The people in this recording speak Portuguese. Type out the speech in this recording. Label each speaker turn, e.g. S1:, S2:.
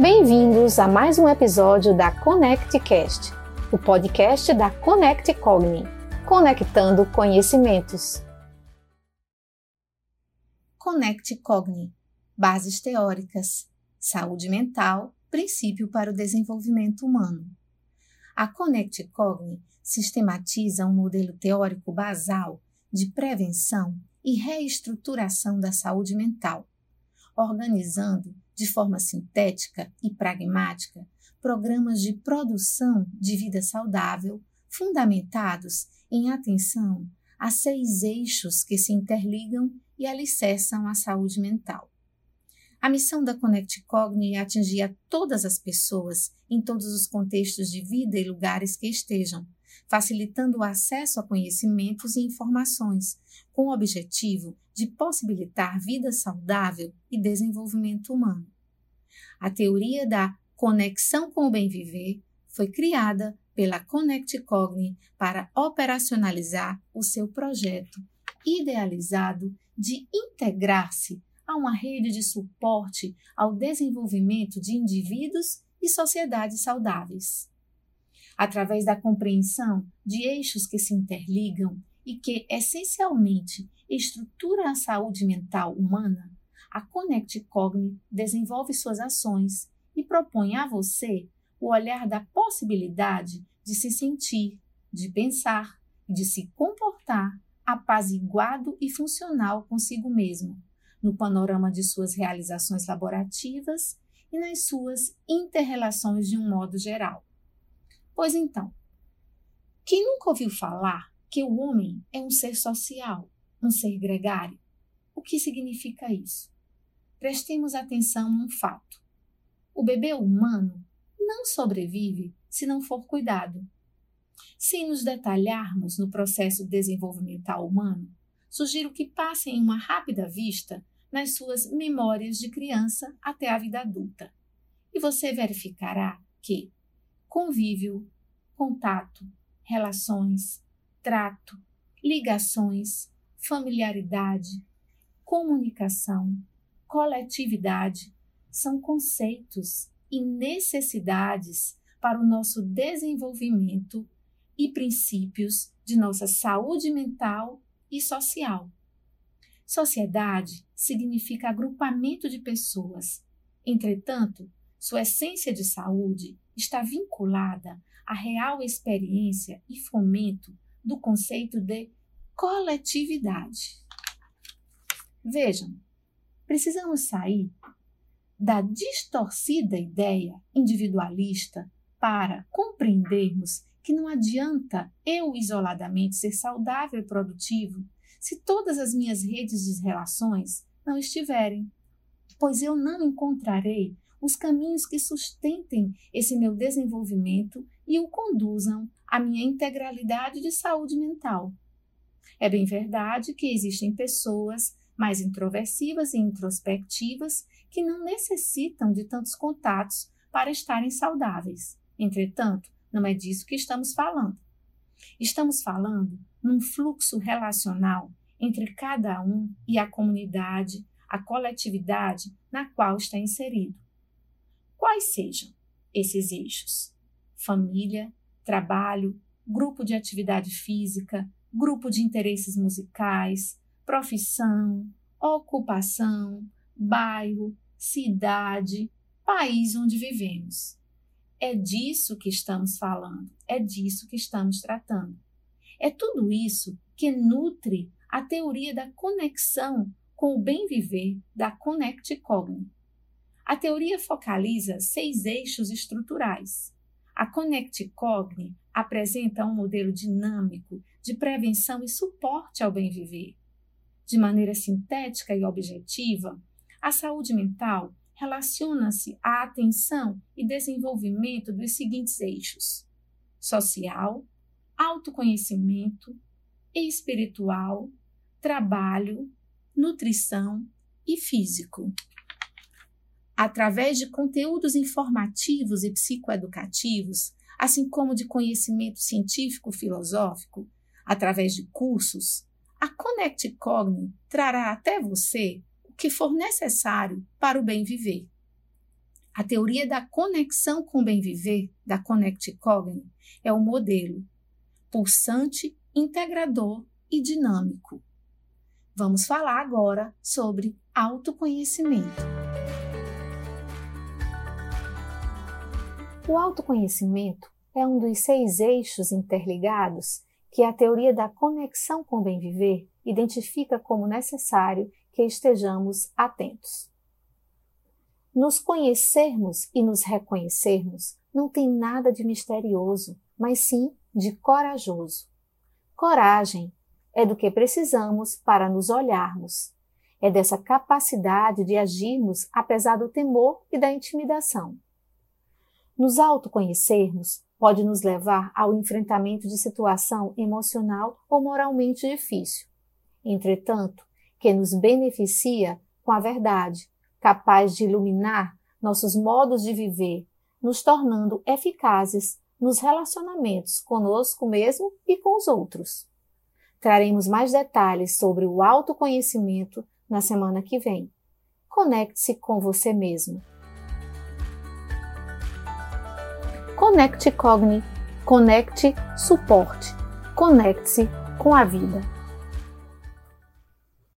S1: Bem-vindos a mais um episódio da ConnectCast, o podcast da Connect Cogni, conectando conhecimentos.
S2: Connect Cogni, bases teóricas, saúde mental, princípio para o desenvolvimento humano. A Connect Cogni sistematiza um modelo teórico basal de prevenção e reestruturação da saúde mental, organizando de forma sintética e pragmática programas de produção de vida saudável fundamentados em atenção a seis eixos que se interligam e alicerçam a saúde mental. A missão da Connect Cogni é atingir a todas as pessoas em todos os contextos de vida e lugares que estejam, facilitando o acesso a conhecimentos e informações, com o objetivo de possibilitar vida saudável e desenvolvimento humano. A teoria da conexão com o bem viver foi criada pela Connect Cogni para operacionalizar o seu projeto idealizado de integrar-se a uma rede de suporte ao desenvolvimento de indivíduos e sociedades saudáveis. Através da compreensão de eixos que se interligam e que, essencialmente, estrutura a saúde mental humana, a Connect Cogni desenvolve suas ações e propõe a você o olhar da possibilidade de se sentir, de pensar e de se comportar apaziguado e funcional consigo mesmo, no panorama de suas realizações laborativas e nas suas interrelações de um modo geral. Pois então, quem nunca ouviu falar que o homem é um ser social, um ser gregário? O que significa isso? Prestemos atenção a um fato. O bebê humano não sobrevive se não for cuidado. Se nos detalharmos no processo desenvolvimental humano, sugiro que passem uma rápida vista nas suas memórias de criança até a vida adulta. E você verificará que convívio, contato, relações, trato, ligações, familiaridade, comunicação, coletividade são conceitos e necessidades para o nosso desenvolvimento e princípios de nossa saúde mental e social. Sociedade significa agrupamento de pessoas. Entretanto, sua essência de saúde está vinculada à real experiência e fomento do conceito de coletividade. Vejam, precisamos sair da distorcida ideia individualista para compreendermos que não adianta eu isoladamente ser saudável e produtivo se todas as minhas redes de relações não estiverem, pois eu não encontrarei os caminhos que sustentem esse meu desenvolvimento e o conduzam à minha integralidade de saúde mental. É bem verdade que existem pessoas mais introversivas e introspectivas que não necessitam de tantos contatos para estarem saudáveis. Entretanto, não é disso que estamos falando. Estamos falando num fluxo relacional entre cada um e a comunidade, a coletividade na qual está inserido. Quais sejam esses eixos? Família, trabalho, grupo de atividade física, grupo de interesses musicais, profissão, ocupação, bairro, cidade, país onde vivemos. É disso que estamos falando, é disso que estamos tratando. É tudo isso que nutre a teoria da conexão com o bem viver da Connect Cogni. A teoria focaliza seis eixos estruturais. A Connect Cogni apresenta um modelo dinâmico de prevenção e suporte ao bem viver de maneira sintética e objetiva, a saúde mental relaciona-se à atenção e desenvolvimento dos seguintes eixos: social, autoconhecimento, espiritual, trabalho, nutrição e físico. Através de conteúdos informativos e psicoeducativos, assim como de conhecimento científico-filosófico, através de cursos, a Connect Cogni trará até você o que for necessário para o bem viver. A teoria da conexão com o bem viver, da Connect Cogni, é o modelo pulsante, integrador e dinâmico. Vamos falar agora sobre autoconhecimento.
S1: O autoconhecimento é um dos seis eixos interligados que a teoria da conexão com o bem viver identifica como necessário que estejamos atentos. Nos conhecermos e nos reconhecermos não tem nada de misterioso, mas sim de corajoso. Coragem é do que precisamos para nos olharmos. É dessa capacidade de agirmos apesar do temor e da intimidação. Nos autoconhecermos pode nos levar ao enfrentamento de situação emocional ou moralmente difícil. Entretanto, que nos beneficia com a verdade, capaz de iluminar nossos modos de viver, nos tornando eficazes nos relacionamentos conosco mesmo e com os outros. Traremos mais detalhes sobre o autoconhecimento na semana que vem. Conecte-se com você mesmo. Conecte Cogni, conecte suporte, conecte-se com a vida.